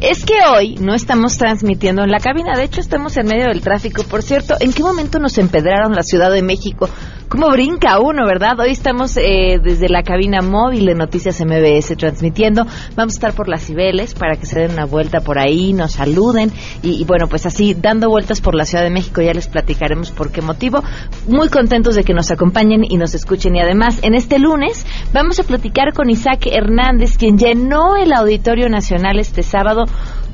Es que hoy no estamos transmitiendo en la cabina, de hecho estamos en medio del tráfico. Por cierto, ¿en qué momento nos empedraron la Ciudad de México? ¿Cómo brinca uno, verdad? Hoy estamos eh, desde la cabina móvil de Noticias MBS transmitiendo. Vamos a estar por las Cibeles para que se den una vuelta por ahí, nos saluden y, y, bueno, pues así dando vueltas por la Ciudad de México ya les platicaremos por qué motivo. Muy contentos de que nos acompañen y nos escuchen y además en este lunes vamos a platicar con Isaac Hernández, quien llenó el Auditorio Nacional este sábado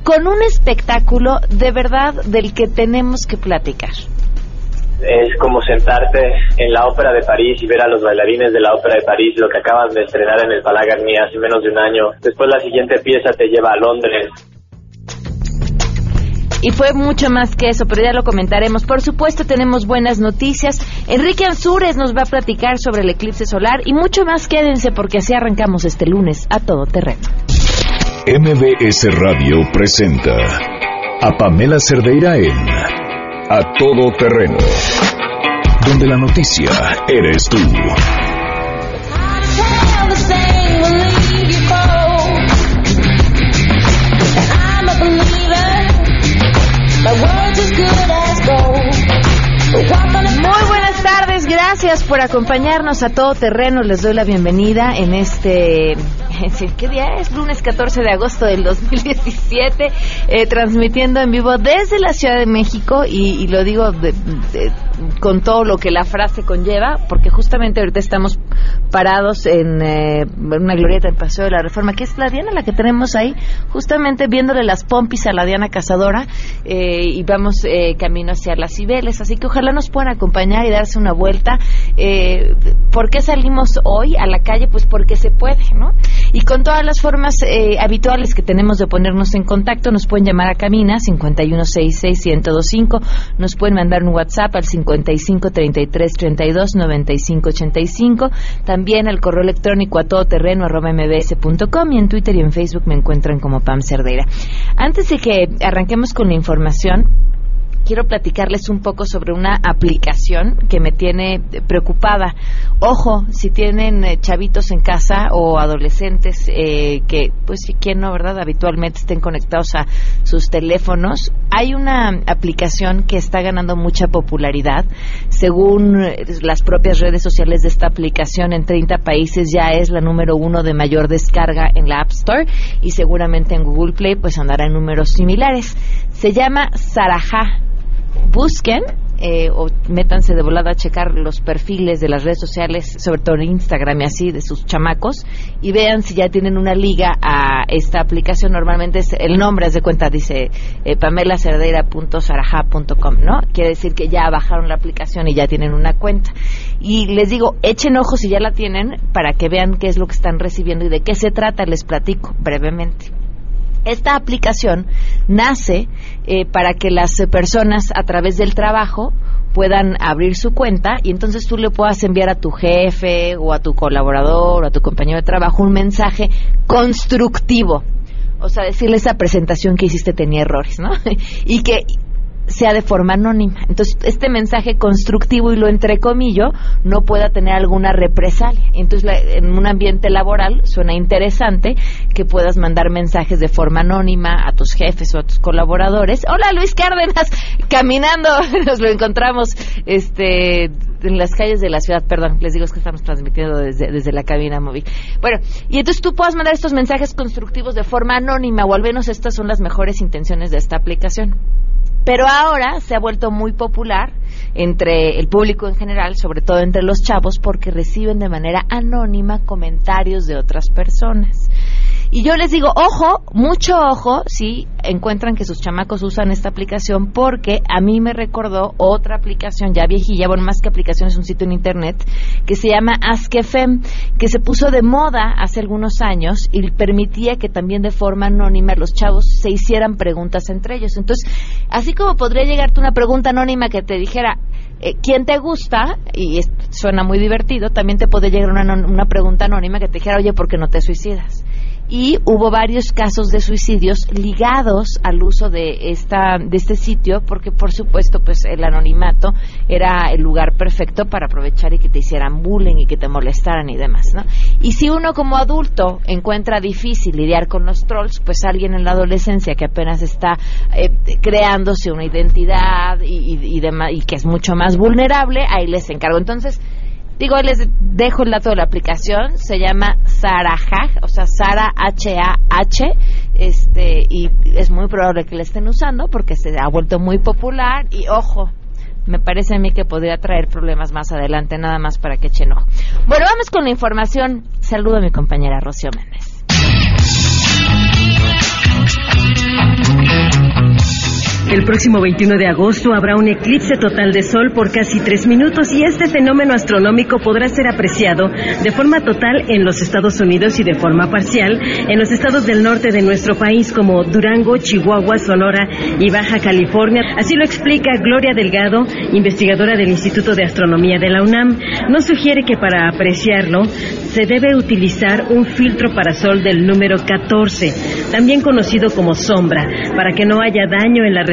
con un espectáculo de verdad del que tenemos que platicar es como sentarte en la Ópera de París y ver a los bailarines de la Ópera de París, lo que acaban de estrenar en el Palais Garnier hace menos de un año. Después la siguiente pieza te lleva a Londres. Y fue mucho más que eso, pero ya lo comentaremos. Por supuesto, tenemos buenas noticias. Enrique Ansúrez nos va a platicar sobre el eclipse solar y mucho más. Quédense porque así arrancamos este lunes a todo terreno. MBS Radio presenta a Pamela Cerdeira en A Todo Terreno, donde la noticia eres tú. Muy buenas tardes, gracias por acompañarnos a todo terreno. Les doy la bienvenida en este ¿qué día es? Lunes 14 de agosto del 2017, eh, transmitiendo en vivo desde la Ciudad de México y, y lo digo de, de, con todo lo que la frase conlleva, porque justamente ahorita estamos parados en eh, una glorieta del Paseo de la Reforma, que es la Diana la que tenemos ahí, justamente viéndole las pompis a la Diana Cazadora eh, y vamos eh, camino hacia las Cibeles, así que ojalá nos puedan acompañar y darse una vuelta. Eh, ¿Por qué salimos hoy a la calle? Pues porque se puede, ¿no? Y con todas las formas eh, habituales que tenemos de ponernos en contacto, nos pueden llamar a Camina 5166125, nos pueden mandar un WhatsApp al 5533329585, también al correo electrónico a todoterreno y en Twitter y en Facebook me encuentran como Pam Cerdeira. Antes de que arranquemos con la información, quiero platicarles un poco sobre una aplicación que me tiene preocupada. Ojo, si tienen eh, chavitos en casa o adolescentes eh, que, pues, quién no, ¿verdad? Habitualmente estén conectados a sus teléfonos. Hay una aplicación que está ganando mucha popularidad. Según eh, las propias redes sociales de esta aplicación, en 30 países ya es la número uno de mayor descarga en la App Store y seguramente en Google Play pues andará en números similares. Se llama Sarajá busquen eh, o métanse de volada a checar los perfiles de las redes sociales, sobre todo en Instagram y así, de sus chamacos, y vean si ya tienen una liga a esta aplicación. Normalmente es el nombre, haz de cuenta, dice eh, pamelacerdera.saraja.com, ¿no? Quiere decir que ya bajaron la aplicación y ya tienen una cuenta. Y les digo, echen ojos si ya la tienen para que vean qué es lo que están recibiendo y de qué se trata, les platico brevemente. Esta aplicación nace eh, para que las personas a través del trabajo puedan abrir su cuenta y entonces tú le puedas enviar a tu jefe o a tu colaborador o a tu compañero de trabajo un mensaje constructivo. O sea, decirle esa presentación que hiciste tenía errores, ¿no? y que sea de forma anónima. Entonces, este mensaje constructivo y lo entrecomillo no pueda tener alguna represalia. Entonces, la, en un ambiente laboral suena interesante que puedas mandar mensajes de forma anónima a tus jefes o a tus colaboradores. Hola, Luis Cárdenas, caminando, nos lo encontramos este en las calles de la ciudad, perdón, les digo es que estamos transmitiendo desde, desde la cabina móvil. Bueno, y entonces tú puedas mandar estos mensajes constructivos de forma anónima, o al menos estas son las mejores intenciones de esta aplicación. Pero ahora se ha vuelto muy popular entre el público en general, sobre todo entre los chavos, porque reciben de manera anónima comentarios de otras personas. Y yo les digo, ojo, mucho ojo, si encuentran que sus chamacos usan esta aplicación, porque a mí me recordó otra aplicación ya viejilla, bueno, más que aplicación es un sitio en internet, que se llama Ask.fm, que se puso de moda hace algunos años y permitía que también de forma anónima los chavos se hicieran preguntas entre ellos. Entonces, así como podría llegarte una pregunta anónima que te dijera, eh, quién te gusta, y suena muy divertido, también te puede llegar una, una pregunta anónima que te dijera, oye, ¿por qué no te suicidas? Y hubo varios casos de suicidios ligados al uso de esta de este sitio porque por supuesto pues el anonimato era el lugar perfecto para aprovechar y que te hicieran bullying y que te molestaran y demás, ¿no? Y si uno como adulto encuentra difícil lidiar con los trolls, pues alguien en la adolescencia que apenas está eh, creándose una identidad y, y, demás y que es mucho más vulnerable, ahí les encargo. Entonces, Digo, les dejo el dato de la aplicación, se llama Sarahaj, o sea, Sara H-A-H, este, y es muy probable que la estén usando porque se ha vuelto muy popular y ojo, me parece a mí que podría traer problemas más adelante, nada más para que echen ojo. Bueno, vamos con la información. Saludo a mi compañera Rocío Méndez. El próximo 21 de agosto habrá un eclipse total de sol por casi tres minutos y este fenómeno astronómico podrá ser apreciado de forma total en los Estados Unidos y de forma parcial en los estados del norte de nuestro país como Durango, Chihuahua, Sonora y Baja California. Así lo explica Gloria Delgado, investigadora del Instituto de Astronomía de la UNAM. Nos sugiere que para apreciarlo se debe utilizar un filtro para sol del número 14, también conocido como sombra, para que no haya daño en la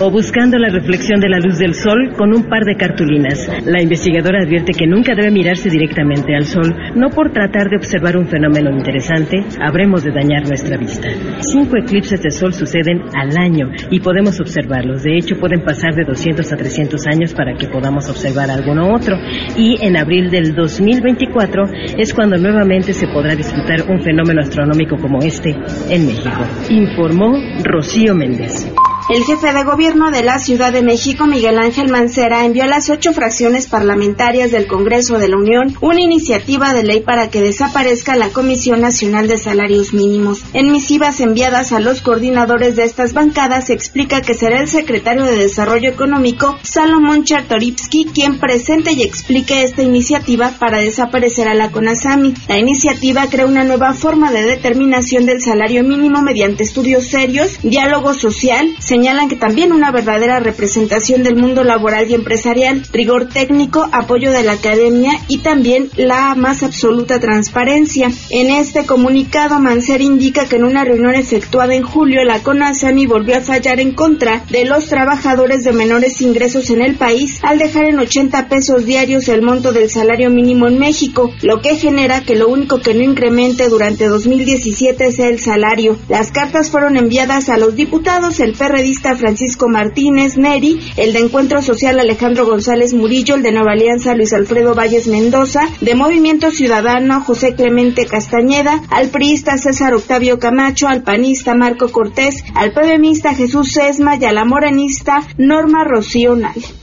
o buscando la reflexión de la luz del sol con un par de cartulinas. La investigadora advierte que nunca debe mirarse directamente al sol, no por tratar de observar un fenómeno interesante, habremos de dañar nuestra vista. Cinco eclipses de sol suceden al año y podemos observarlos. De hecho, pueden pasar de 200 a 300 años para que podamos observar alguno otro. Y en abril del 2024 es cuando nuevamente se podrá disfrutar un fenómeno astronómico como este en México. Informó Rocío Méndez. El jefe de gobierno de la Ciudad de México, Miguel Ángel Mancera, envió a las ocho fracciones parlamentarias del Congreso de la Unión una iniciativa de ley para que desaparezca la Comisión Nacional de Salarios Mínimos. En misivas enviadas a los coordinadores de estas bancadas se explica que será el secretario de Desarrollo Económico, Salomón Chartoripsky, quien presente y explique esta iniciativa para desaparecer a la CONASAMI. La iniciativa crea una nueva forma de determinación del salario mínimo mediante estudios serios, diálogo social, señalan que también una verdadera representación del mundo laboral y empresarial, rigor técnico, apoyo de la academia y también la más absoluta transparencia. En este comunicado, Mancer indica que en una reunión efectuada en julio, la CONASAMI volvió a fallar en contra de los trabajadores de menores ingresos en el país al dejar en 80 pesos diarios el monto del salario mínimo en México, lo que genera que lo único que no incremente durante 2017 sea el salario. Las cartas fueron enviadas a los diputados, el PRD Francisco Martínez Neri, el de Encuentro Social Alejandro González Murillo, el de Nueva Alianza Luis Alfredo Valles Mendoza, de Movimiento Ciudadano José Clemente Castañeda, al priista César Octavio Camacho, al panista Marco Cortés, al PBMista Jesús Sesma y a la morenista Norma Rocío.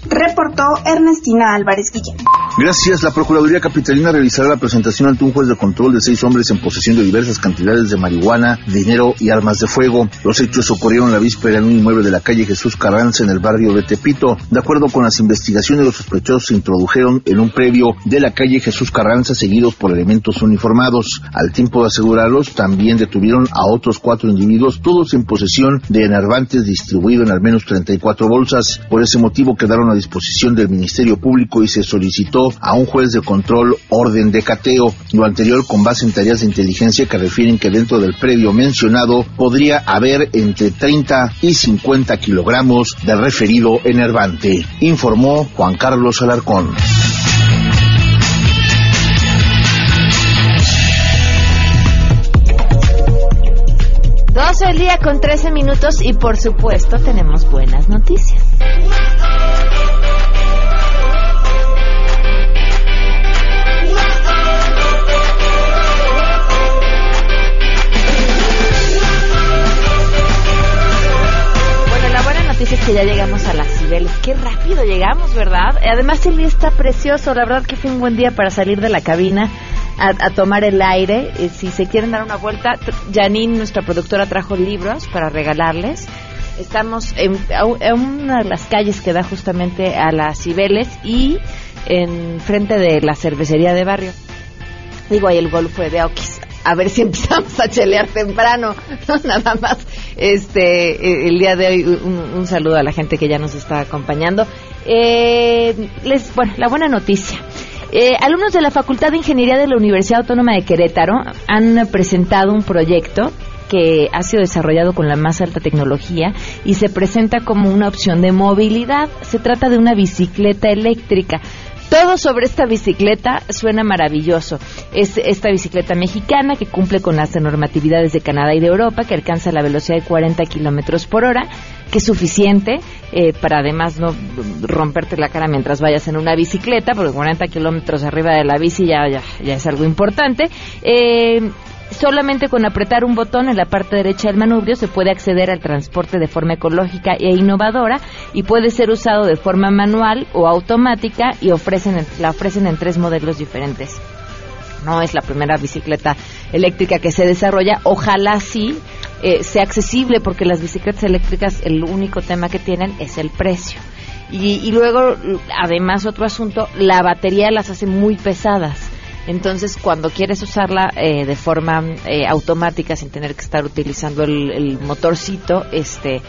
Reportó Ernestina Álvarez Guillén. Gracias. La Procuraduría Capitalina realizará la presentación ante un juez de control de seis hombres en posesión de diversas cantidades de marihuana, dinero y armas de fuego. Los hechos ocurrieron la víspera en un inmueble de la calle Jesús Carranza en el barrio de Tepito. De acuerdo con las investigaciones, los sospechosos se introdujeron en un previo de la calle Jesús Carranza seguidos por elementos uniformados. Al tiempo de asegurarlos, también detuvieron a otros cuatro individuos, todos en posesión de enervantes distribuido en al menos 34 bolsas. Por ese motivo quedaron disposición del Ministerio Público y se solicitó a un juez de control orden de cateo. Lo anterior con base en tareas de inteligencia que refieren que dentro del previo mencionado podría haber entre 30 y 50 kilogramos de referido enervante, informó Juan Carlos Alarcón. El día con 13 minutos y por supuesto tenemos buenas noticias. Que ya llegamos a las Cibeles. Qué rápido llegamos, ¿verdad? Además el día está precioso. La verdad que fue un buen día para salir de la cabina a, tomar el aire. Si se quieren dar una vuelta, Janine, nuestra productora, trajo libros para regalarles. Estamos en, una de las calles que da justamente a las Cibeles y en frente de la cervecería de barrio. Digo, ahí el gol fue de Oquis a ver si empezamos a chelear temprano, no nada más. Este, eh, el día de hoy un, saludo a la gente que ya nos está acompañando. Eh, les, bueno, la buena noticia Eh, alumnos de la Facultad de Ingeniería de la Universidad Autónoma de Querétaro han presentado un proyecto que ha sido desarrollado con la más alta tecnología y se presenta como una opción de movilidad. Se trata de una bicicleta eléctrica. Todo sobre esta bicicleta suena maravilloso. Es esta bicicleta mexicana que cumple con las normatividades de Canadá y de Europa, que alcanza la velocidad de 40 kilómetros por hora, que es suficiente eh, para además no romperte la cara mientras vayas en una bicicleta, porque 40 kilómetros arriba de la bici ya, ya, ya es algo importante. Eh, Solamente con apretar un botón en la parte derecha del manubrio se puede acceder al transporte de forma ecológica e innovadora y puede ser usado de forma manual o automática y ofrecen, la ofrecen en tres modelos diferentes. No es la primera bicicleta eléctrica que se desarrolla, ojalá sí eh, sea accesible porque las bicicletas eléctricas el único tema que tienen es el precio. Y, y luego, además, otro asunto, la batería las hace muy pesadas. Entonces, cuando quieres usarla eh, de forma eh, automática, sin tener que estar utilizando el, el, motorcito, este,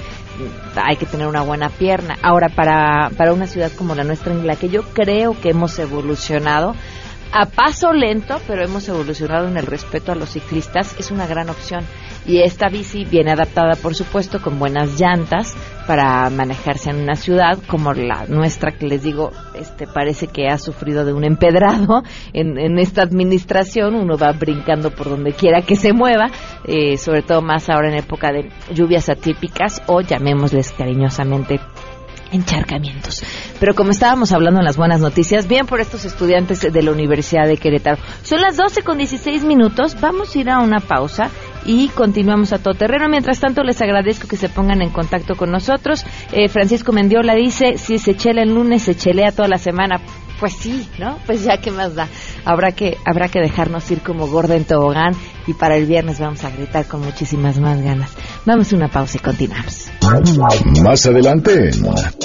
hay que tener una buena pierna. Ahora, para, para una ciudad como la nuestra, en la que yo creo que hemos evolucionado, a paso lento, pero hemos evolucionado en el respeto a los ciclistas, es una gran opción. Y esta bici viene adaptada, por supuesto, con buenas llantas para manejarse en una ciudad como la nuestra, que les digo, este parece que ha sufrido de un empedrado en, en esta administración. Uno va brincando por donde quiera que se mueva, eh, sobre todo más ahora en época de lluvias atípicas o llamémosles cariñosamente encharcamientos. Pero como estábamos hablando en las buenas noticias, bien por estos estudiantes de la Universidad de Querétaro. Son las 12 con 16 minutos, vamos a ir a una pausa y continuamos a todo terreno. Mientras tanto, les agradezco que se pongan en contacto con nosotros. Eh, Francisco Mendiola dice, si se chela el lunes, se chelea toda la semana. Pues sí, ¿no? Pues ya qué más da. Habrá que habrá que dejarnos ir como gorda en tobogán y para el viernes vamos a gritar con muchísimas más ganas. Vamos a una pausa y continuamos. Más adelante,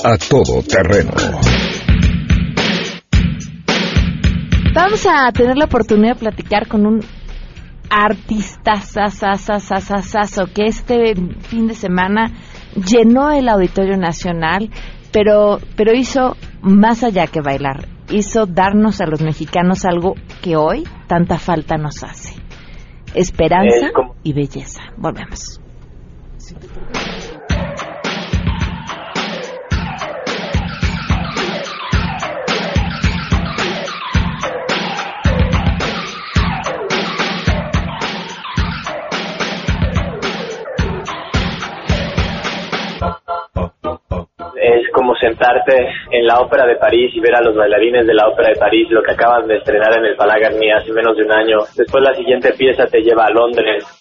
a todo terreno. Vamos a tener la oportunidad de platicar con un artista sasasasasasaso que este fin de semana llenó el Auditorio Nacional, pero, pero hizo más allá que bailar, hizo darnos a los mexicanos algo que hoy tanta falta nos hace. Esperanza y belleza. Volvemos. Sentarte en la ópera de París y ver a los bailarines de la ópera de París, lo que acaban de estrenar en el Palagarni hace menos de un año. Después la siguiente pieza te lleva a Londres.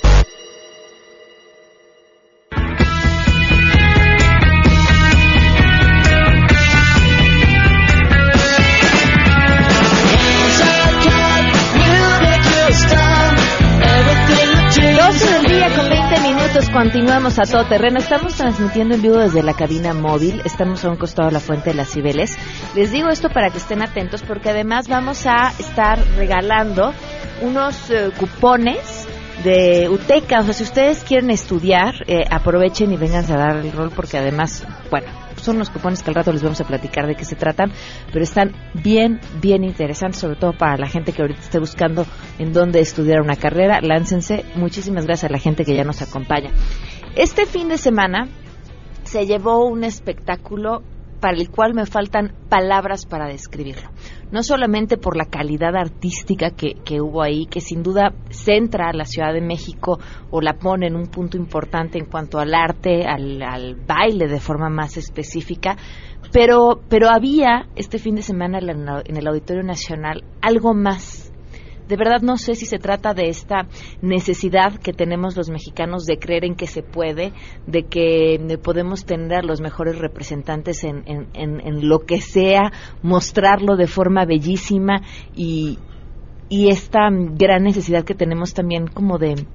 Continuamos a todo terreno. Estamos transmitiendo en vivo desde la cabina móvil. Estamos a un costado de la Fuente de las Cibeles. Les digo esto para que estén atentos porque además vamos a estar regalando unos eh, cupones de UTECA. O sea, si ustedes quieren estudiar, eh, aprovechen y vengan a dar el rol porque además, bueno, son los cupones que al rato les vamos a platicar de qué se tratan, pero están bien, bien interesantes, sobre todo para la gente que ahorita esté buscando en dónde estudiar una carrera. Láncense. Muchísimas gracias a la gente que ya nos acompaña. Este fin de semana se llevó un espectáculo para el cual me faltan palabras para describirlo. No solamente por la calidad artística que, que, hubo ahí, que sin duda centra a la Ciudad de México o la pone en un punto importante en cuanto al arte, al, al baile de forma más específica, pero, pero había este fin de semana en el Auditorio Nacional algo más de verdad no sé si se trata de esta necesidad que tenemos los mexicanos de creer en que se puede, de que podemos tener a los mejores representantes en, en, en, lo que sea, mostrarlo de forma bellísima y, y esta gran necesidad que tenemos también como de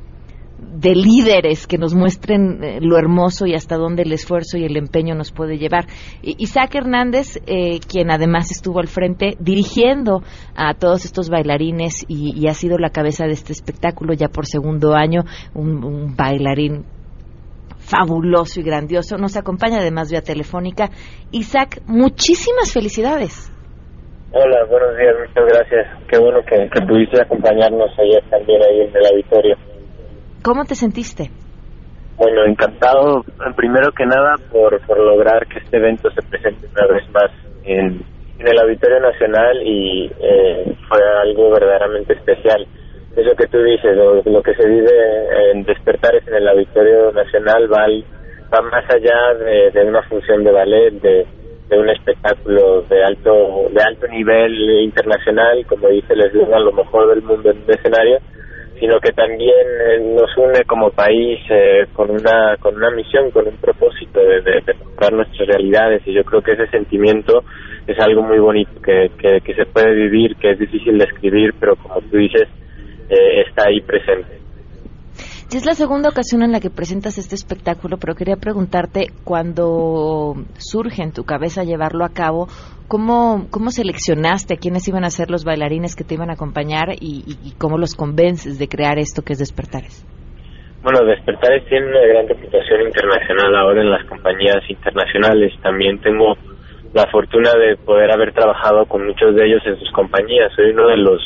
de líderes que nos muestren eh, lo hermoso y hasta dónde el esfuerzo y el empeño nos puede llevar. Isaac Hernández, eh, quien además estuvo al frente dirigiendo a todos estos bailarines y, ha sido la cabeza de este espectáculo ya por segundo año, un, bailarín fabuloso y grandioso, nos acompaña además vía telefónica. Isaac, muchísimas felicidades. Hola, buenos días, muchas gracias. Qué bueno que, que pudiste acompañarnos ayer también ahí en el auditorio. ¿Cómo te sentiste? Bueno, encantado, primero que nada, por, por lograr que este evento se presente una vez más en, el Auditorio Nacional y eh, fue algo verdaderamente especial. Eso que tú dices, lo, que se vive en Despertares en el Auditorio Nacional va, más allá de, una función de ballet, de, de un espectáculo de alto de alto nivel internacional, como dice el eslogan, lo mejor del mundo en un escenario, sino que también eh, nos une como país eh, con una con una misión, con un propósito de, de, mostrar nuestras realidades y yo creo que ese sentimiento es algo muy bonito que, que, se puede vivir, que es difícil de escribir, pero como tú dices, eh, está ahí presente. Es la segunda ocasión en la que presentas este espectáculo, pero quería preguntarte, cuando surge en tu cabeza llevarlo a cabo, ¿Cómo, ¿Cómo seleccionaste a quiénes iban a ser los bailarines que te iban a acompañar y, cómo los convences de crear esto que es Despertares? Bueno, Despertares tiene una gran reputación internacional ahora en las compañías internacionales. También tengo la fortuna de poder haber trabajado con muchos de ellos en sus compañías. Soy uno de los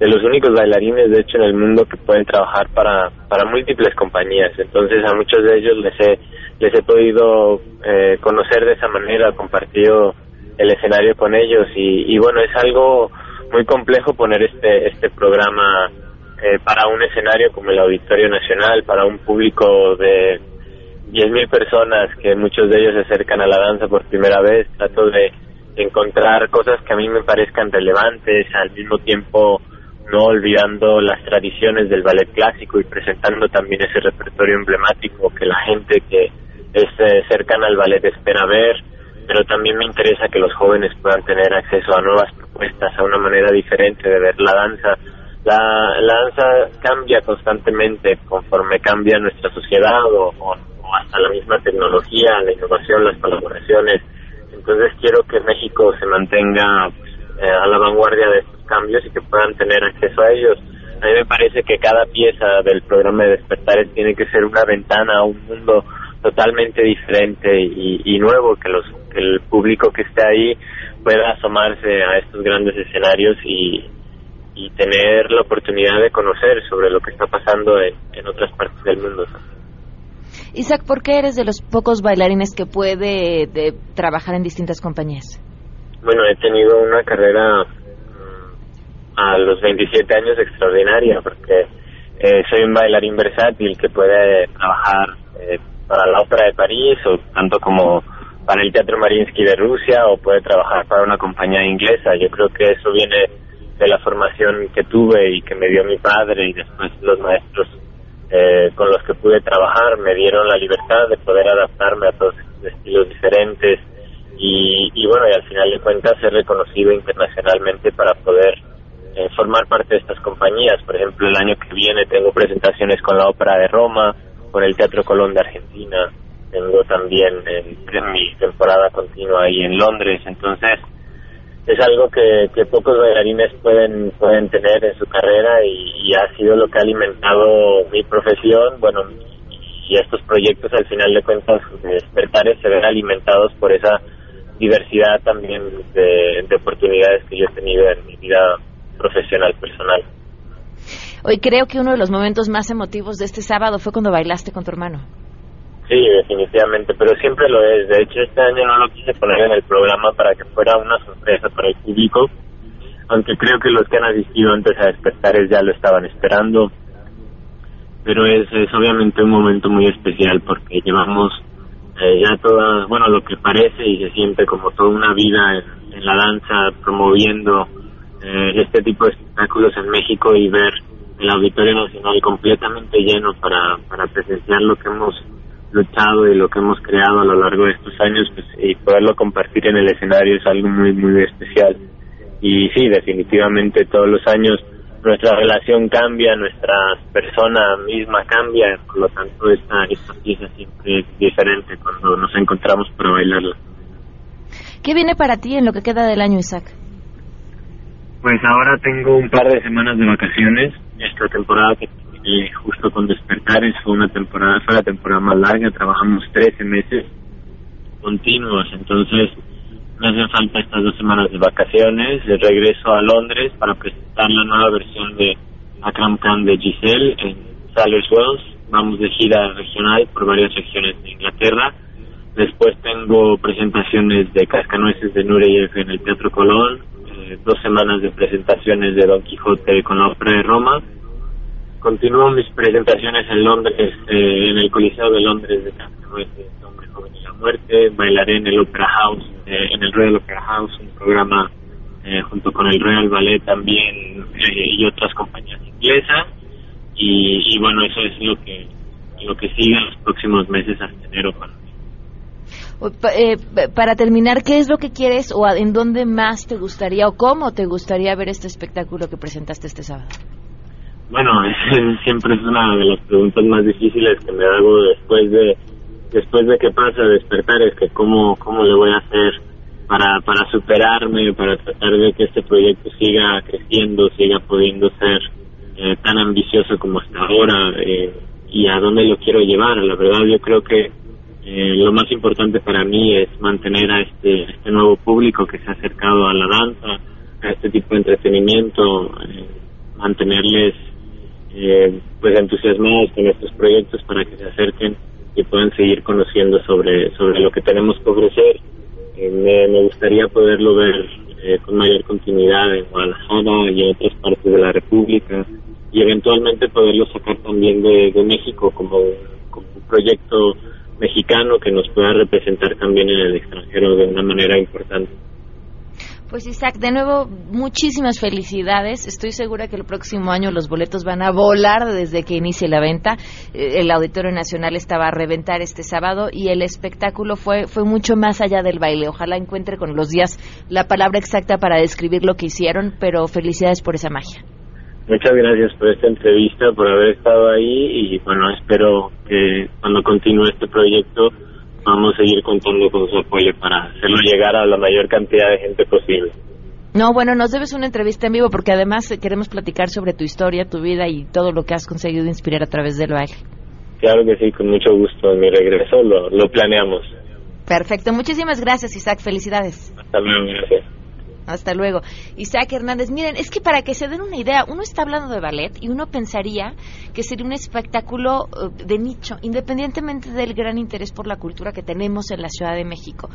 de los únicos bailarines, de hecho, en el mundo que pueden trabajar para, para múltiples compañías. Entonces, a muchos de ellos les he, les he podido eh, conocer de esa manera, compartido el escenario con ellos y, bueno es algo muy complejo poner este este programa eh, para un escenario como el Auditorio Nacional para un público de 10.000 personas que muchos de ellos se acercan a la danza por primera vez trato de encontrar cosas que a mí me parezcan relevantes al mismo tiempo no olvidando las tradiciones del ballet clásico y presentando también ese repertorio emblemático que la gente que es eh, cercana al ballet espera ver pero también me interesa que los jóvenes puedan tener acceso a nuevas propuestas, a una manera diferente de ver la danza. La, danza cambia constantemente conforme cambia nuestra sociedad o, hasta la misma tecnología, la innovación, las colaboraciones. Entonces quiero que México se mantenga pues, eh, a la vanguardia de estos cambios y que puedan tener acceso a ellos. A mí me parece que cada pieza del programa de Despertares tiene que ser una ventana a un mundo totalmente diferente y, nuevo, que, los, el público que esté ahí pueda asomarse a estos grandes escenarios y, y tener la oportunidad de conocer sobre lo que está pasando en, en otras partes del mundo. Isaac, ¿por qué eres de los pocos bailarines que puede de, trabajar en distintas compañías? Bueno, he tenido una carrera mm, a los 27 años extraordinaria porque eh, soy un bailarín versátil que puede trabajar eh, para la Ópera de París o tanto como para el Teatro Mariinsky de Rusia o puede trabajar para una compañía inglesa. Yo creo que eso viene de la formación que tuve y que me dio mi padre y después los maestros eh, con los que pude trabajar me dieron la libertad de poder adaptarme a todos estilos diferentes y, y bueno, y al final de cuentas ser reconocido internacionalmente para poder eh, formar parte de estas compañías. Por ejemplo, el año que viene tengo presentaciones con la Ópera de Roma, con el Teatro Colón de Argentina, tengo también en, mi temporada continua ahí en Londres, entonces es algo que, pocos bailarines pueden pueden tener en su carrera y, ha sido lo que ha alimentado mi profesión, bueno, y estos proyectos al final de cuentas de despertares se ven alimentados por esa diversidad también de oportunidades que yo he tenido en mi vida profesional personal. Hoy creo que uno de los momentos más emotivos de este sábado fue cuando bailaste con tu hermano. Sí, definitivamente, pero siempre lo es. De hecho, este año no lo quise poner en el programa para que fuera una sorpresa para el público, aunque creo que los que han asistido antes a Despertares ya lo estaban esperando. Pero es, es obviamente un momento muy especial porque llevamos eh, ya toda, bueno, lo que parece y se siente como toda una vida en, la danza, promoviendo eh, este tipo de espectáculos en México y ver el Auditorio Nacional completamente lleno para, para presenciar lo que hemos luchado y lo que hemos creado a lo largo de estos años pues, y poderlo compartir en el escenario es algo muy, muy especial. Y sí, definitivamente todos los años nuestra relación cambia, nuestra persona misma cambia, por lo tanto esta, esta pieza siempre es diferente cuando nos encontramos para bailarla. ¿Qué viene para ti en lo que queda del año, Isaac? Pues ahora tengo un par de semanas de vacaciones. Esta temporada que terminé justo con Despertares fue una temporada, fue la temporada más larga, trabajamos 13 meses continuos, entonces me hacen falta estas dos semanas de vacaciones, de regreso a Londres para presentar la nueva versión de Akram Khan de Giselle en Salers Wells. Vamos de gira regional por varias regiones de Inglaterra. Después tengo presentaciones de Cascanueces de Nureyev en el Teatro Colón, eh, dos semanas de presentaciones de Don Quijote con la Ópera de Roma. Continúo mis presentaciones en Londres, eh, en el Coliseo de Londres de Cascanueces, Hombre Joven y la Muerte. Bailaré en el Opera House, eh, en el Royal Opera House, un programa junto con el Royal Ballet también y otras compañías inglesas. Y, y, bueno, eso es lo que lo que sigue en los próximos meses hasta enero para eh, para terminar, ¿qué es lo que quieres o en dónde más te gustaría o cómo te gustaría ver este espectáculo que presentaste este sábado? Bueno, siempre es una de las preguntas más difíciles que me hago después de después de que pasa despertar es que cómo cómo le voy a hacer para para superarme, para tratar de que este proyecto siga creciendo, siga pudiendo ser eh, tan ambicioso como hasta ahora eh, y a dónde lo quiero llevar. La verdad yo creo que eh, lo más importante para mí es mantener a este, este nuevo público que se ha acercado a la danza, a este tipo de entretenimiento, eh, mantenerles pues entusiasmados con estos proyectos para que se acerquen y puedan seguir conociendo sobre, sobre lo que tenemos que ofrecer. Me, me, gustaría poderlo ver con mayor continuidad en Guadalajara y en otras partes de la República y eventualmente poderlo sacar también de, de México como, como un proyecto mexicano que nos pueda representar también en el extranjero de una manera importante. Pues Isaac, de nuevo, muchísimas felicidades. Estoy segura que el próximo año los boletos van a volar desde que inicie la venta. Eh, el Auditorio Nacional estaba a reventar este sábado y el espectáculo fue, fue mucho más allá del baile. Ojalá encuentre con los días la palabra exacta para describir lo que hicieron, pero felicidades por esa magia. Muchas gracias por esta entrevista, por haber estado ahí y bueno, espero que cuando continúe este proyecto vamos a seguir contando con su apoyo para hacerlo llegar a la mayor cantidad de gente posible. No, bueno, nos debes una entrevista en vivo porque además queremos platicar sobre tu historia, tu vida y todo lo que has conseguido inspirar a través del baile. Claro que sí, con mucho gusto. En mi regreso lo, lo planeamos. Perfecto, muchísimas gracias Isaac, felicidades. Hasta luego, gracias. Hasta luego. Isaac Hernández, miren, es que para que se den una idea, uno está hablando de ballet y uno pensaría que sería un espectáculo eh, de nicho, independientemente del gran interés por la cultura que tenemos en la Ciudad de México.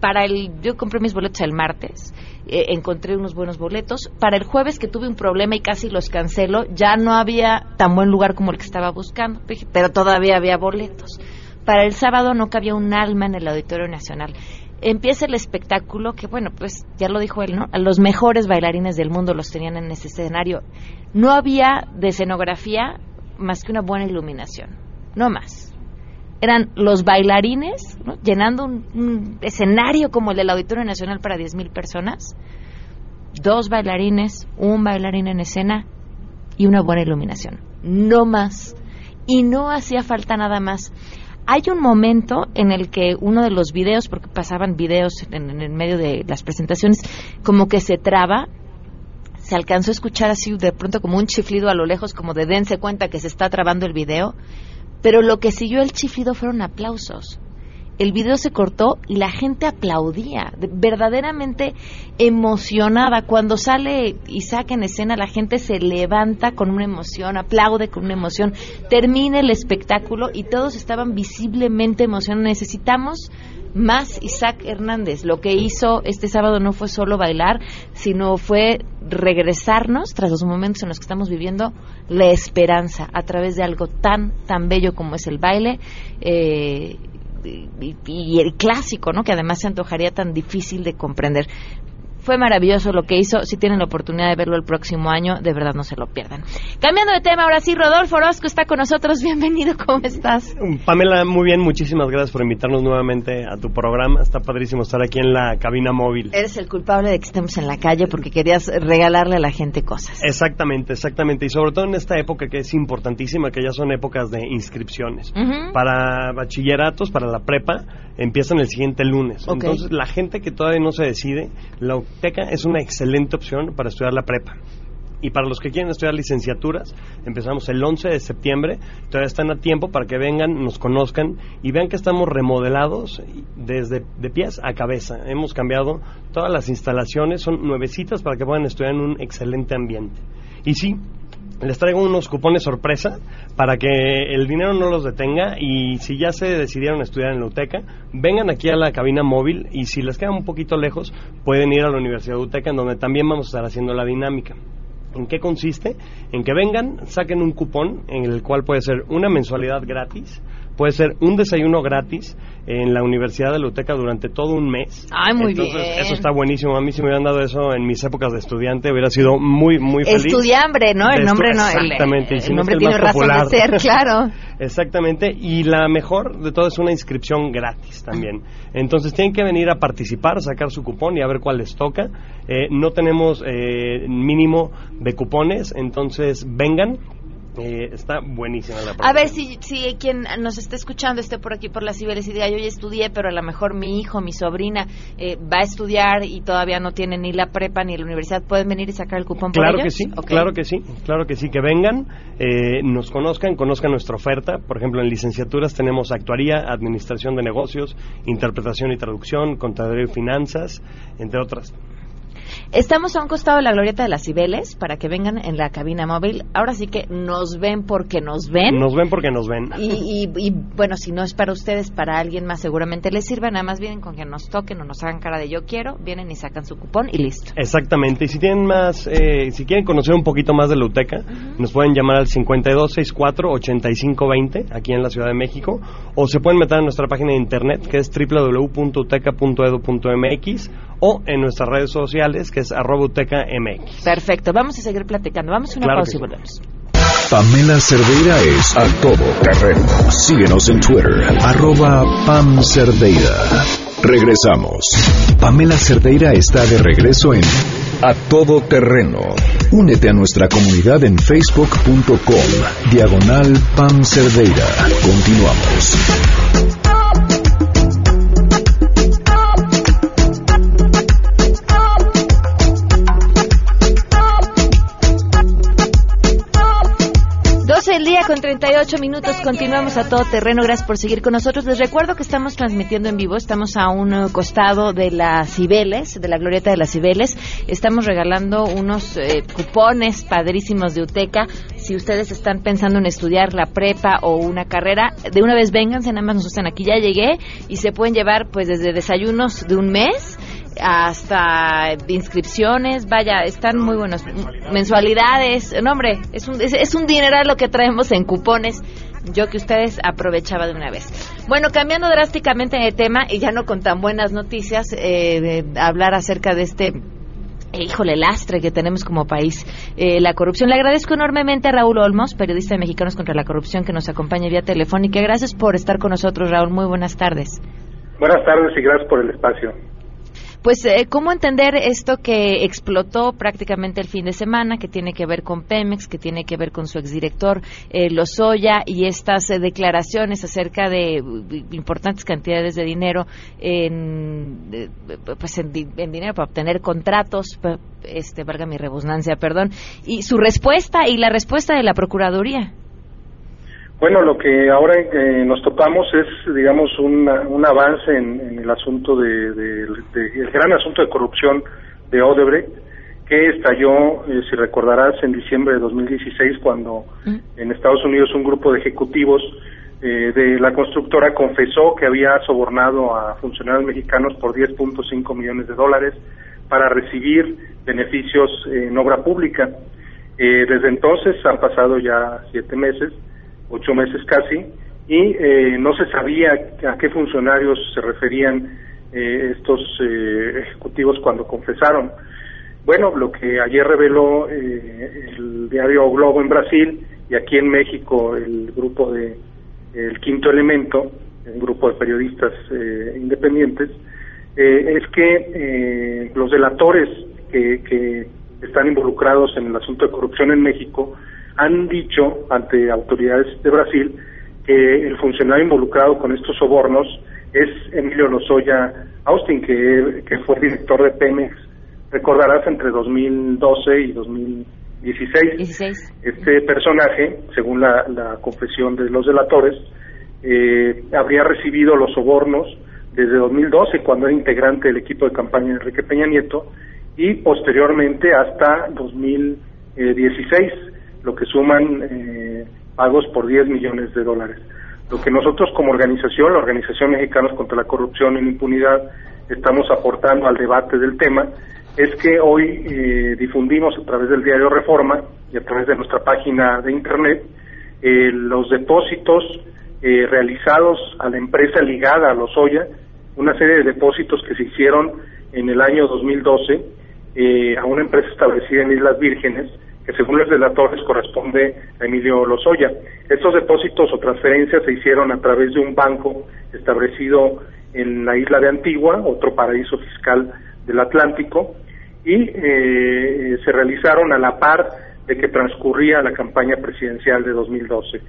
Para el, yo compré mis boletos el martes, eh, encontré unos buenos boletos. Para el jueves que tuve un problema y casi los cancelo, ya no había tan buen lugar como el que estaba buscando, pero todavía había boletos. Para el sábado no cabía un alma en el Auditorio Nacional empieza el espectáculo que, bueno, pues ya lo dijo él, ¿no? Los mejores bailarines del mundo los tenían en ese escenario. No había de escenografía más que una buena iluminación, no más. Eran los bailarines llenando un, escenario como el del Auditorio Nacional para 10.000 personas, dos bailarines, un bailarín en escena y una buena iluminación, no más. Y no hacía falta nada más hay un momento en el que uno de los videos, porque pasaban videos en, el medio de las presentaciones, como que se traba, se alcanzó a escuchar así de pronto como un chiflido a lo lejos, como de dense cuenta que se está trabando el video, pero lo que siguió el chiflido fueron aplausos el video se cortó y la gente aplaudía, verdaderamente emocionada. Cuando sale Isaac en escena, la gente se levanta con una emoción, aplaude con una emoción, termina el espectáculo y todos estaban visiblemente emocionados. Necesitamos más Isaac Hernández. Lo que hizo este sábado no fue solo bailar, sino fue regresarnos, tras los momentos en los que estamos viviendo, la esperanza a través de algo tan, tan bello como es el baile. Eh, y, el clásico, ¿no? Que además se antojaría tan difícil de comprender. Fue maravilloso lo que hizo. Si tienen la oportunidad de verlo el próximo año, de verdad no se lo pierdan. Cambiando de tema, ahora sí, Rodolfo Orozco está con nosotros. Bienvenido, ¿cómo estás? Pamela, muy bien, muchísimas gracias por invitarnos nuevamente a tu programa. Está padrísimo estar aquí en la cabina móvil. Eres el culpable de que estemos en la calle porque querías regalarle a la gente cosas. Exactamente, exactamente. Y sobre todo en esta época que es importantísima, que ya son épocas de inscripciones. Para bachilleratos, para la prepa, empiezan el siguiente lunes. Entonces, la gente que todavía no se decide, la UTECA es una excelente opción para estudiar la prepa. Y para los que quieren estudiar licenciaturas, empezamos el 11 de septiembre. Todavía están a tiempo para que vengan, nos conozcan y vean que estamos remodelados desde de pies a cabeza. Hemos cambiado todas las instalaciones, son nuevecitas para que puedan estudiar en un excelente ambiente. Y sí, les traigo unos cupones sorpresa para que el dinero no los detenga y si ya se decidieron estudiar en la UTECA, vengan aquí a la cabina móvil y si les queda un poquito lejos, pueden ir a la Universidad de UTECA en donde también vamos a estar haciendo la dinámica. ¿En qué consiste? En que vengan, saquen un cupón en el cual puede ser una mensualidad gratis, puede ser un desayuno gratis en la Universidad de Luteca durante todo un mes. Ay, muy bien. Eso está buenísimo. A mí si me hubieran dado eso en mis épocas de estudiante hubiera sido muy, muy feliz. Estudiambre, ¿no? El nombre no. Exactamente. El, nombre tiene razón de ser, claro. Exactamente. Y la mejor de todo es una inscripción gratis también. Entonces tienen que venir a participar, sacar su cupón y a ver cuál les toca. Eh, no tenemos eh, mínimo de cupones, entonces vengan eh, está buenísima la A ver si, si quien nos está escuchando esté por aquí por las Cibeles y diga, yo ya estudié, pero a lo mejor mi hijo, mi sobrina eh, va a estudiar y todavía no tiene ni la prepa ni la universidad, ¿pueden venir y sacar el cupón claro por que sí, claro que sí, claro que sí, que vengan, eh, nos conozcan, conozcan nuestra oferta. Por ejemplo, en licenciaturas tenemos actuaría, administración de negocios, interpretación y traducción, contaduría y finanzas, entre otras. Estamos a un costado de la glorieta de las Cibeles para que vengan en la cabina móvil. Ahora sí que nos ven porque nos ven. Nos ven porque nos ven. Y, bueno, si no es para ustedes, para alguien más seguramente les sirva. Nada más vienen con que nos toquen o nos hagan cara de yo quiero, vienen y sacan su cupón y listo. Exactamente. Y si tienen más, eh, si quieren conocer un poquito más de la UTECA, nos pueden llamar al 5264-8520 aquí en la Ciudad de México o se pueden meter en nuestra página de internet que es www.uteca.edu.mx o en nuestras redes sociales que es arroba MX. Perfecto, vamos a seguir platicando. Vamos a una pausa y volvemos. Pamela Cerdeira es a todo terreno. Síguenos en Twitter, arroba Pam Cerdeira. Regresamos. Pamela Cerdeira está de regreso en A Todo Terreno. Únete a nuestra comunidad en facebook.com, diagonal Pam Cerdeira. Continuamos. 12 el día con 38 minutos. Continuamos a todo terreno. Gracias por seguir con nosotros. Les recuerdo que estamos transmitiendo en vivo. Estamos a un eh, costado de las Cibeles, de la glorieta de las Cibeles. Estamos regalando unos eh, cupones padrísimos de UTECA. Si ustedes están pensando en estudiar la prepa o una carrera, de una vez vénganse, nada más nos están aquí. Ya llegué y se pueden llevar pues desde desayunos de un mes hasta inscripciones, vaya, están muy buenos. Mensualidades, no hombre, es un, es, un dineral lo que traemos en cupones. Yo que ustedes aprovechaba de una vez. Bueno, cambiando drásticamente de tema y ya no con tan buenas noticias, eh, de hablar acerca de este híjole, lastre que tenemos como país, eh, la corrupción. Le agradezco enormemente a Raúl Olmos, periodista de Mexicanos contra la Corrupción, que nos acompaña vía telefónica. Gracias por estar con nosotros, Raúl. Muy buenas tardes. Buenas tardes y gracias por el espacio. Pues, eh, ¿cómo entender esto que explotó prácticamente el fin de semana, que tiene que ver con Pemex, que tiene que ver con su exdirector eh, Lozoya y estas eh, declaraciones acerca de importantes cantidades de dinero en, pues en, dinero para obtener contratos, este, valga mi rebusnancia, perdón, y su respuesta y la respuesta de la Procuraduría? Bueno, lo que ahora eh, nos topamos es, digamos, un avance en, el asunto de, el gran asunto de corrupción de Odebrecht, que estalló, eh, si recordarás, en diciembre de 2016, cuando mm. en Estados Unidos un grupo de ejecutivos eh, de la constructora confesó que había sobornado a funcionarios mexicanos por 10.5 millones de dólares para recibir beneficios en obra pública. desde entonces han pasado ya siete meses ocho meses casi, y eh, no se sabía a qué funcionarios se referían estos ejecutivos cuando confesaron. Bueno, lo que ayer reveló el diario Globo en Brasil y aquí en México el grupo de El Quinto Elemento, un grupo de periodistas independientes, es que los delatores que, que están involucrados en el asunto de corrupción en México han dicho ante autoridades de Brasil que el funcionario involucrado con estos sobornos es Emilio Lozoya Austin, que, que fue director de Pemex, recordarás, entre 2012 y 2016. Este personaje, según la, la confesión de los delatores, eh, habría recibido los sobornos desde 2012, cuando era integrante del equipo de campaña de Enrique Peña Nieto, y posteriormente hasta 2016, lo que suman eh, pagos por 10 millones de dólares. Lo que nosotros como organización, la Organización Mexicanos contra la Corrupción y la Impunidad, estamos aportando al debate del tema es que hoy eh, difundimos a través del diario Reforma y a través de nuestra página de Internet eh, los depósitos realizados a la empresa ligada a los Oya, una serie de depósitos que se hicieron en el año 2012 eh, a una empresa establecida en Islas Vírgenes, que según los relatores corresponde a Emilio Lozoya. Estos depósitos o transferencias se hicieron a través de un banco establecido en la isla de Antigua, otro paraíso fiscal del Atlántico, y eh, se realizaron a la par de que transcurría la campaña presidencial de 2012.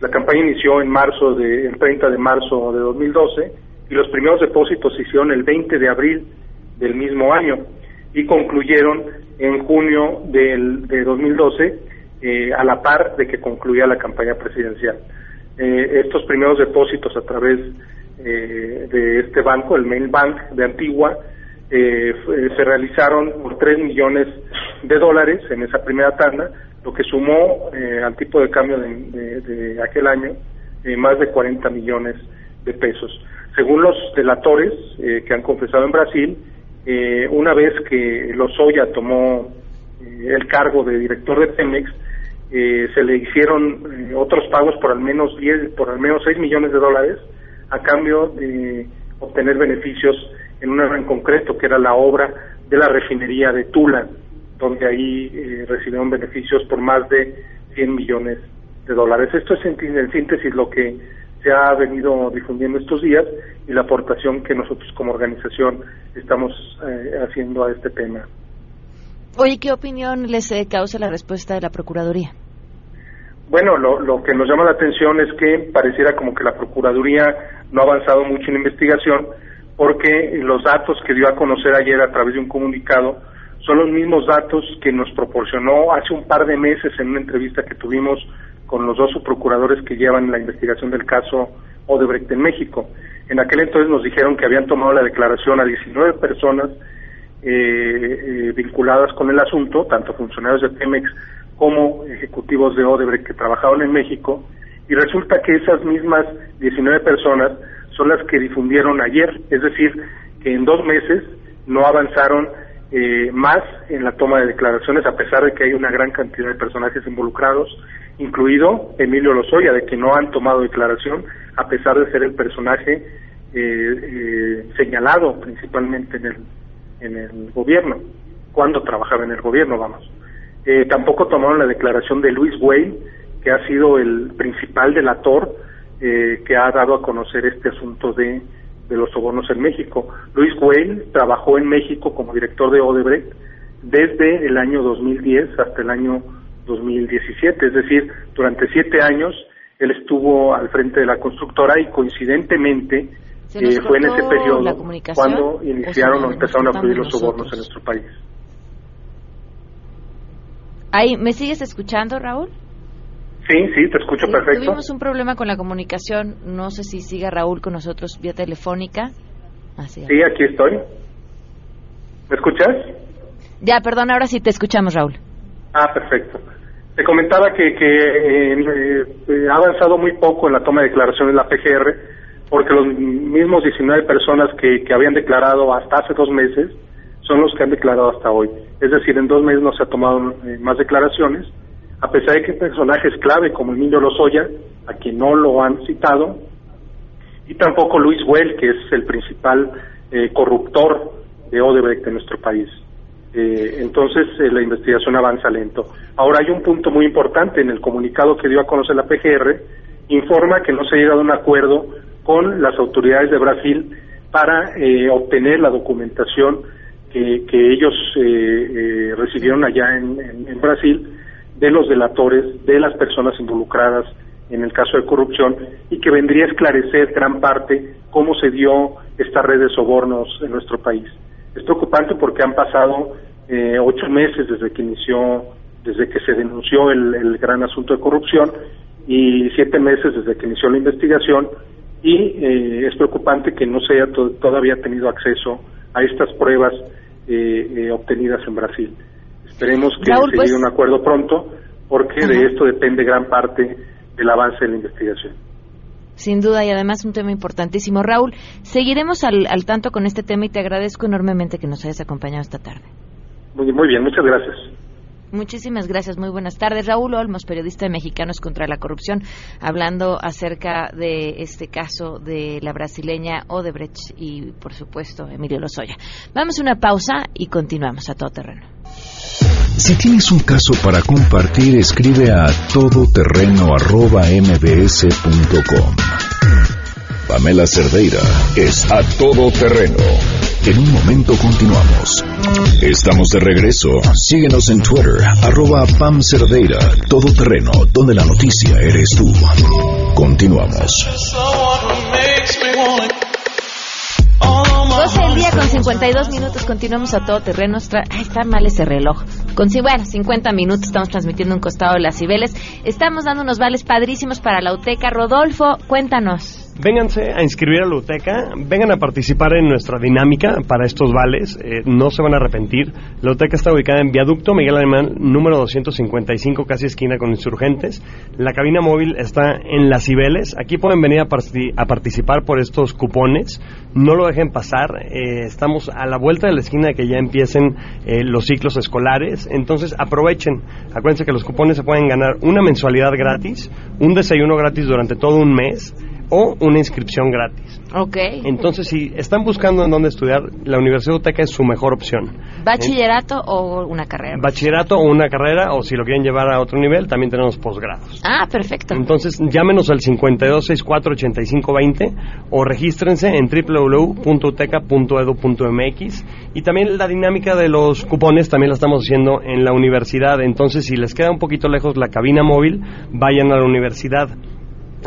La campaña inició en marzo de, el 30 de marzo de 2012 y los primeros depósitos se hicieron el 20 de abril del mismo año y concluyeron en junio del, de 2012 eh, a la par de que concluía la campaña presidencial. Eh, estos primeros depósitos a través eh, de este banco, el Main Bank de Antigua, se realizaron por 3 millones de dólares en esa primera tanda, lo que sumó al tipo de cambio de, de aquel año más de 40 millones de pesos. Según los delatores que han confesado en Brasil, eh, una vez que Lozoya tomó eh, el cargo de director de Pemex, eh, se le hicieron otros pagos por al menos 10, por al menos 6 millones de dólares a cambio de obtener beneficios en una en concreto que era la obra de la refinería de Tula, donde ahí recibieron beneficios por más de 100 millones de dólares. Esto es en, en síntesis lo que se ha venido difundiendo estos días y la aportación que nosotros como organización estamos eh, haciendo a este tema. Oye, ¿qué opinión les eh, causa la respuesta de la Procuraduría? Bueno, lo, lo que nos llama la atención es que pareciera como que la Procuraduría no ha avanzado mucho en la investigación porque los datos que dio a conocer ayer a través de un comunicado son los mismos datos que nos proporcionó hace un par de meses en una entrevista que tuvimos con los dos subprocuradores que llevan la investigación del caso Odebrecht en México. En aquel entonces nos dijeron que habían tomado la declaración a 19 personas eh, eh, vinculadas con el asunto, tanto funcionarios de Pemex como ejecutivos de Odebrecht que trabajaban en México, y resulta que esas mismas 19 personas son las que difundieron ayer, es decir, que en dos meses no avanzaron eh, más en la toma de declaraciones, a pesar de que hay una gran cantidad de personajes involucrados, incluido Emilio Lozoya, de que no han tomado declaración, a pesar de ser el personaje eh, eh, señalado principalmente en el, en el gobierno, cuando trabajaba en el gobierno, vamos. Eh, tampoco tomaron la declaración de Luis Wayne, que ha sido el principal delator que ha dado a conocer este asunto de, de los sobornos en México. Luis Wayne trabajó en México como director de Odebrecht desde el año 2010 hasta el año 2017, es decir, durante siete años él estuvo al frente de la constructora y coincidentemente eh, fue en ese periodo cuando iniciaron o, empezaron a fluir los sobornos en nuestro país. Ahí, ¿Me sigues escuchando, Raúl? Sí, sí, te escucho perfecto. Tuvimos un problema con la comunicación. No sé si siga Raúl con nosotros vía telefónica. sí, aquí estoy. ¿Me escuchas? Ya, perdón, ahora sí te escuchamos, Raúl. Ah, perfecto. Te comentaba que, que eh, eh, ha avanzado muy poco en la toma de declaraciones de la PGR, porque los mismos 19 personas que, habían declarado hasta hace dos meses son los que han declarado hasta hoy. Es decir, en dos meses no se ha tomado eh, más declaraciones, a pesar de que personajes clave como Emilio Lozoya, a quien no lo han citado, y tampoco Luis Well, que es el principal corruptor de Odebrecht en nuestro país. Eh, entonces la investigación avanza lento. Ahora hay un punto muy importante en el comunicado que dio a conocer la PGR, informa que no se ha llegado a un acuerdo con las autoridades de Brasil para obtener la documentación que, ellos recibieron allá en Brasil de los delatores, de las personas involucradas en el caso de corrupción y que vendría a esclarecer gran parte cómo se dio esta red de sobornos en nuestro país. Es preocupante porque han pasado eh, ocho meses desde que inició, desde que se denunció el, gran asunto de corrupción y siete meses desde que inició la investigación y eh, es preocupante que no se haya todavía tenido acceso a estas pruebas eh, obtenidas en Brasil. Esperemos que se llegue pues, un acuerdo pronto, porque de esto depende gran parte del avance de la investigación. Sin duda, y además un tema importantísimo. Raúl, seguiremos al, tanto con este tema y te agradezco enormemente que nos hayas acompañado esta tarde. Muy, muy bien, muchas gracias. Muchísimas gracias, muy buenas tardes. Raúl Olmos, periodista de Mexicanos contra la Corrupción, hablando acerca de este caso de la brasileña Odebrecht y, por supuesto, Emilio Lozoya. Vamos a una pausa y continuamos a todo terreno. Si tienes un caso para compartir, escribe a todoterreno.mbs.com. Pamela Cerdeira es a todoterreno. En un momento continuamos. Estamos de regreso. Síguenos en Twitter, arroba Pam Cerdeira, todoterreno, donde la noticia eres tú. Continuamos. 12 del día con 52 minutos, continuamos a todo terreno. Está, está mal ese reloj. Con, bueno, 50 minutos estamos transmitiendo un costado de las Cibeles. Estamos dando unos vales padrísimos para la UTECA. Rodolfo, cuéntanos. Vénganse a inscribir a la UTECA, vengan a participar en nuestra dinámica para estos vales, eh, no se van a arrepentir. La UTECA está ubicada en Viaducto Miguel Alemán, número 255, casi esquina con insurgentes. La cabina móvil está en Las Cibeles, aquí pueden venir a, a participar por estos cupones, no lo dejen pasar, eh, estamos a la vuelta de la esquina de que ya empiecen eh, los ciclos escolares, entonces aprovechen, acuérdense que los cupones se pueden ganar una mensualidad gratis, un desayuno gratis durante todo un mes, o una inscripción gratis. Ok. Entonces, si están buscando en dónde estudiar, la Universidad Uteca es su mejor opción. ¿Bachillerato o una carrera? Bachillerato o una carrera, o si lo quieren llevar a otro nivel, también tenemos posgrados. Ah, perfecto. Entonces, llámenos al 52648520 o regístrense en www.uteca.edu.mx. Y también la dinámica de los cupones también la estamos haciendo en la universidad. Entonces, si les queda un poquito lejos la cabina móvil, vayan a la universidad.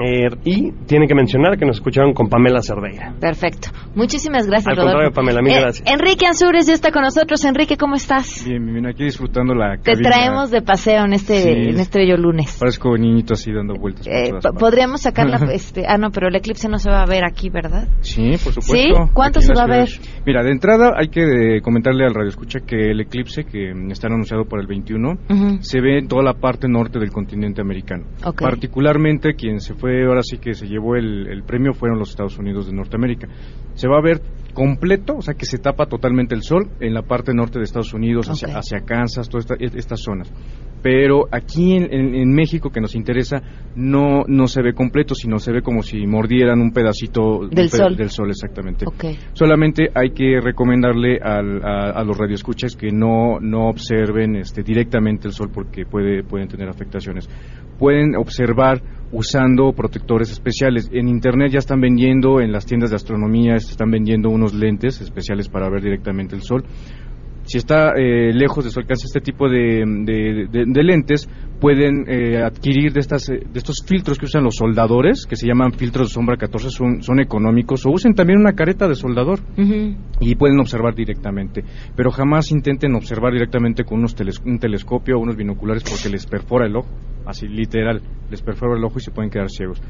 Eh, y tienen que mencionar que nos escucharon con Pamela Cerdeira. Perfecto. Muchísimas gracias, Al contrario, Pamela, mil eh, gracias. Enrique Ansures ya está con nosotros. Enrique, ¿cómo estás? Bien, bien, aquí disfrutando la Te traemos de paseo en este, en este bello lunes. Parezco niñito así dando vueltas. Eh, podríamos sacar la... este, ah, no, pero el eclipse no se va a ver aquí, ¿verdad? Sí, por supuesto. ¿Sí? ¿Cuánto se va a ver? Mira, de entrada hay que comentarle al radio escucha que el eclipse que está anunciado para el 21 se ve en toda la parte norte del continente americano. Particularmente quien se fue ahora sí que se llevó el, premio fueron los Estados Unidos de Norteamérica. Se va a ver completo, o sea que se tapa totalmente el sol en la parte norte de Estados Unidos, hacia, Kansas, todas estas zonas. Pero aquí en, México, que nos interesa, no, no se ve completo, sino se ve como si mordieran un pedacito del, sol. del sol. exactamente. Solamente hay que recomendarle a, los radioescuchas que no, no observen este, directamente el sol porque puede, pueden tener afectaciones. Pueden observar usando protectores especiales. En Internet ya están vendiendo, en las tiendas de astronomía están vendiendo unos lentes especiales para ver directamente el Sol. Si está eh, lejos de su alcance este tipo de, lentes, pueden eh, adquirir de, estas, eh, de estos filtros que usan los soldadores, que se llaman filtros de sombra 14, son, son económicos, o usen también una careta de soldador y pueden observar directamente. Pero jamás intenten observar directamente con unos un telescopio o unos binoculares porque les perfora el ojo así literal, les perfora el ojo y se pueden quedar ciegos.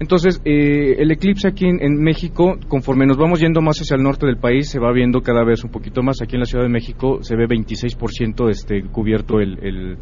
Entonces, eh, el eclipse aquí en, México, conforme nos vamos yendo más hacia el norte del país, se va viendo cada vez un poquito más. Aquí en la Ciudad de México se ve 26% este, cubierto el, el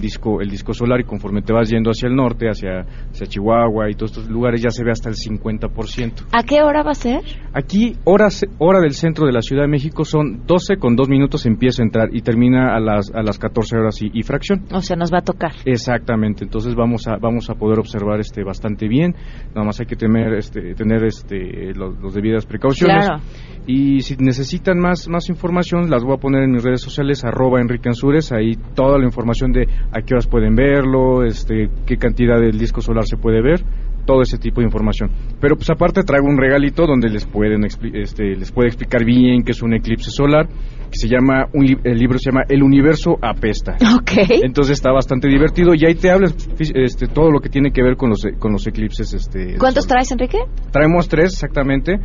disco el disco solar y conforme te vas yendo hacia el norte, hacia, hacia Chihuahua y todos estos lugares ya se ve hasta el 50%. ¿A qué hora va a ser? Aquí, hora, hora del centro de la Ciudad de México son 12 con 2 minutos empieza a entrar y termina a las, a las 14 horas y, fracción. O sea, nos va a tocar. Exactamente, entonces vamos a, vamos a poder observar este bastante bien, nada más hay que tener, este, tener este, los, debidas precauciones. Claro. Y si necesitan más, más información, las voy a poner en mis redes sociales, arroba Enrique Ansures, ahí toda la información de a qué horas pueden verlo, este, qué cantidad del disco solar se puede ver, todo ese tipo de información. Pero pues aparte traigo un regalito donde les pueden este, les puede explicar bien qué es un eclipse solar, que se llama el libro se llama El universo apesta. Ok. Entonces está bastante divertido y ahí te hablas este, todo lo que tiene que ver con los con los eclipses este ¿Cuántos traes, Enrique? Traemos tres exactamente.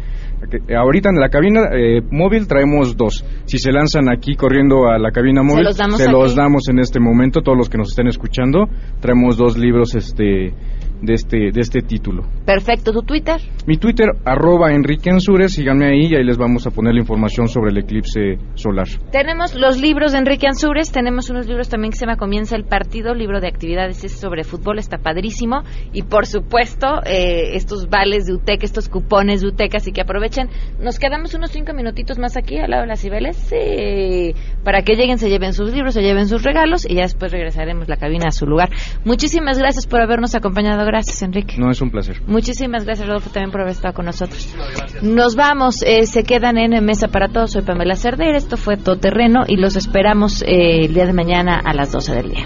Ahorita en la cabina eh, móvil traemos dos. Si se lanzan aquí corriendo a la cabina móvil, se los damos en este momento todos los que nos estén escuchando. Traemos dos libros este de este, de este título. Perfecto, ¿tu Twitter? Mi Twitter, arroba Enrique Ansures, síganme ahí y ahí les vamos a poner la información sobre el eclipse solar. Tenemos los libros de Enrique Ansures, tenemos unos libros también que se llama Comienza el Partido, libro de actividades es sobre fútbol, está padrísimo, y por supuesto eh, estos vales de UTEC, estos cupones de UTEC, así que aprovechen. Nos quedamos unos cinco minutitos más aquí al lado de las Cibeles, sí, para que lleguen, se lleven sus libros, se lleven sus regalos y ya después regresaremos la cabina a su lugar. Muchísimas gracias por habernos acompañado Gracias, Enrique. No, es un placer. Muchísimas gracias, Rodolfo, también por haber estado con nosotros. Nos vamos, eh, se quedan en Mesa para Todos. Soy Pamela Cerdeira, esto fue Todo Terreno y los esperamos eh, el día de mañana a las 12 del día.